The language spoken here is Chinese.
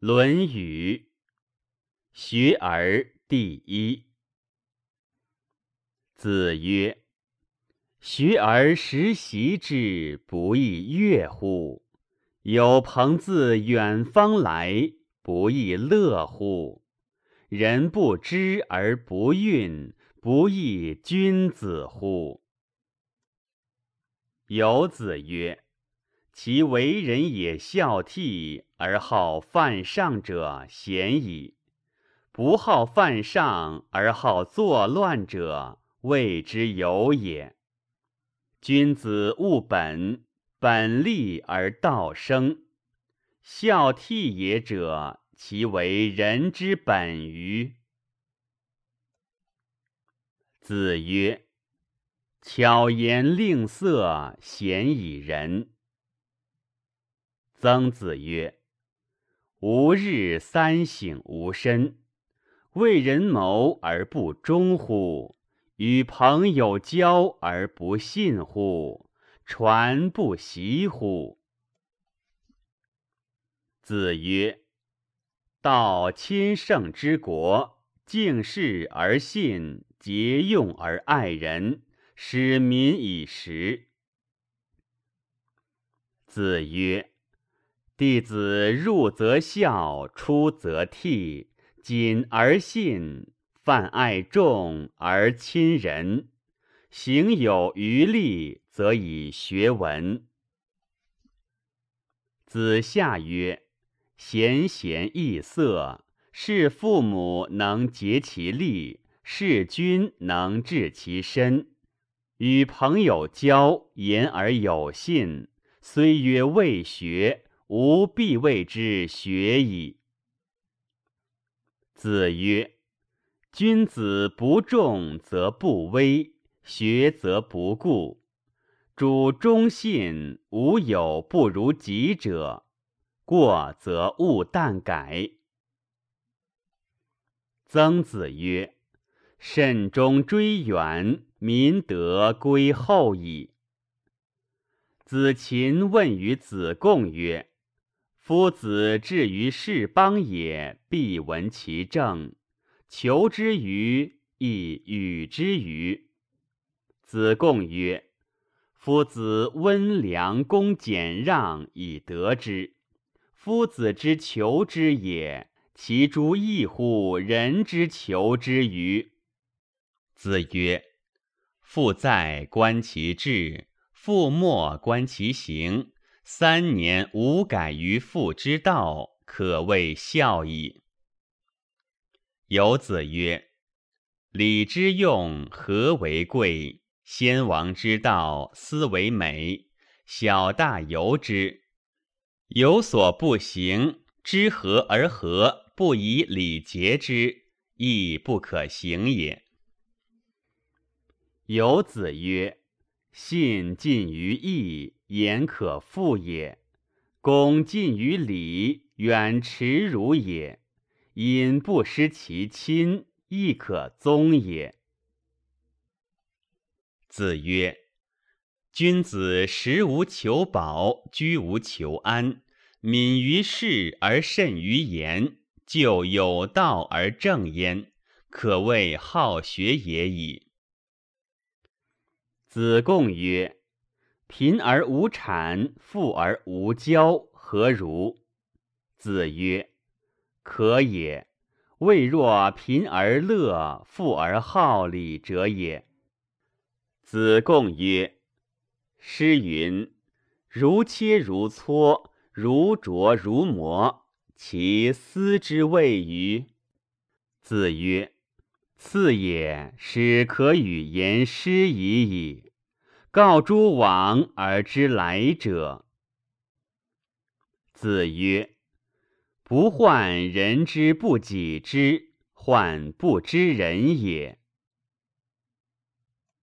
论语学而第一。子曰：“学而时习之，不亦说乎？有朋自远方来，不亦乐乎？人不知而不愠，不亦君子乎？”有子曰。其为人也孝悌而好犯上者鲜矣，不好犯上而好作乱者谓之有也。君子务本，本立而道生。孝悌也者，其为人之本与？子曰：巧言令色，鲜矣仁。曾子曰：“吾日三省吾身，为人谋而不忠乎？与朋友交而不信乎？传不习乎？”子曰：“道亲圣之国，敬事而信，节用而爱人，使民以时。”子曰。弟子入则孝，出则悌，谨而信，泛爱众而亲仁，行有余力，则以学文。子夏曰：“贤贤易色，是父母能竭其力，是君能治其身。与朋友交，言而有信，虽曰未学。”吾必谓之学矣。子曰：“君子不重则不威，学则不固。主忠信，无有不如己者。过则勿惮改。”曾子曰：“慎终追远，民德归厚矣。”子禽问于子贡曰。夫子至于是邦也，必闻其政。求之于，亦与之于。子贡曰：“夫子温良恭俭让以得之。夫子之求之也，其诸异乎人之求之于？”子曰：“父在，观其志；父莫，观其行。”三年无改于父之道，可谓孝矣。有子曰：“礼之用，和为贵；先王之道，斯为美。小大由之。有所不行，知和而和，不以礼节之，亦不可行也。”有子曰：“信近于义。”言可复也，恭近于礼，远耻辱也。因不失其亲，亦可宗也。子曰：君子食无求饱，居无求安，敏于事而慎于言，就有道而正焉，可谓好学也已。子贡曰。贫而无产，富而无骄，何如？子曰：可也。未若贫而乐，富而好礼者也。子贡曰：诗云：“如切如磋，如琢如磨，其斯之谓与？”子曰：次也，始可与言诗已矣。告诸往而知来者。子曰：“不患人之不己知，患不知人也。”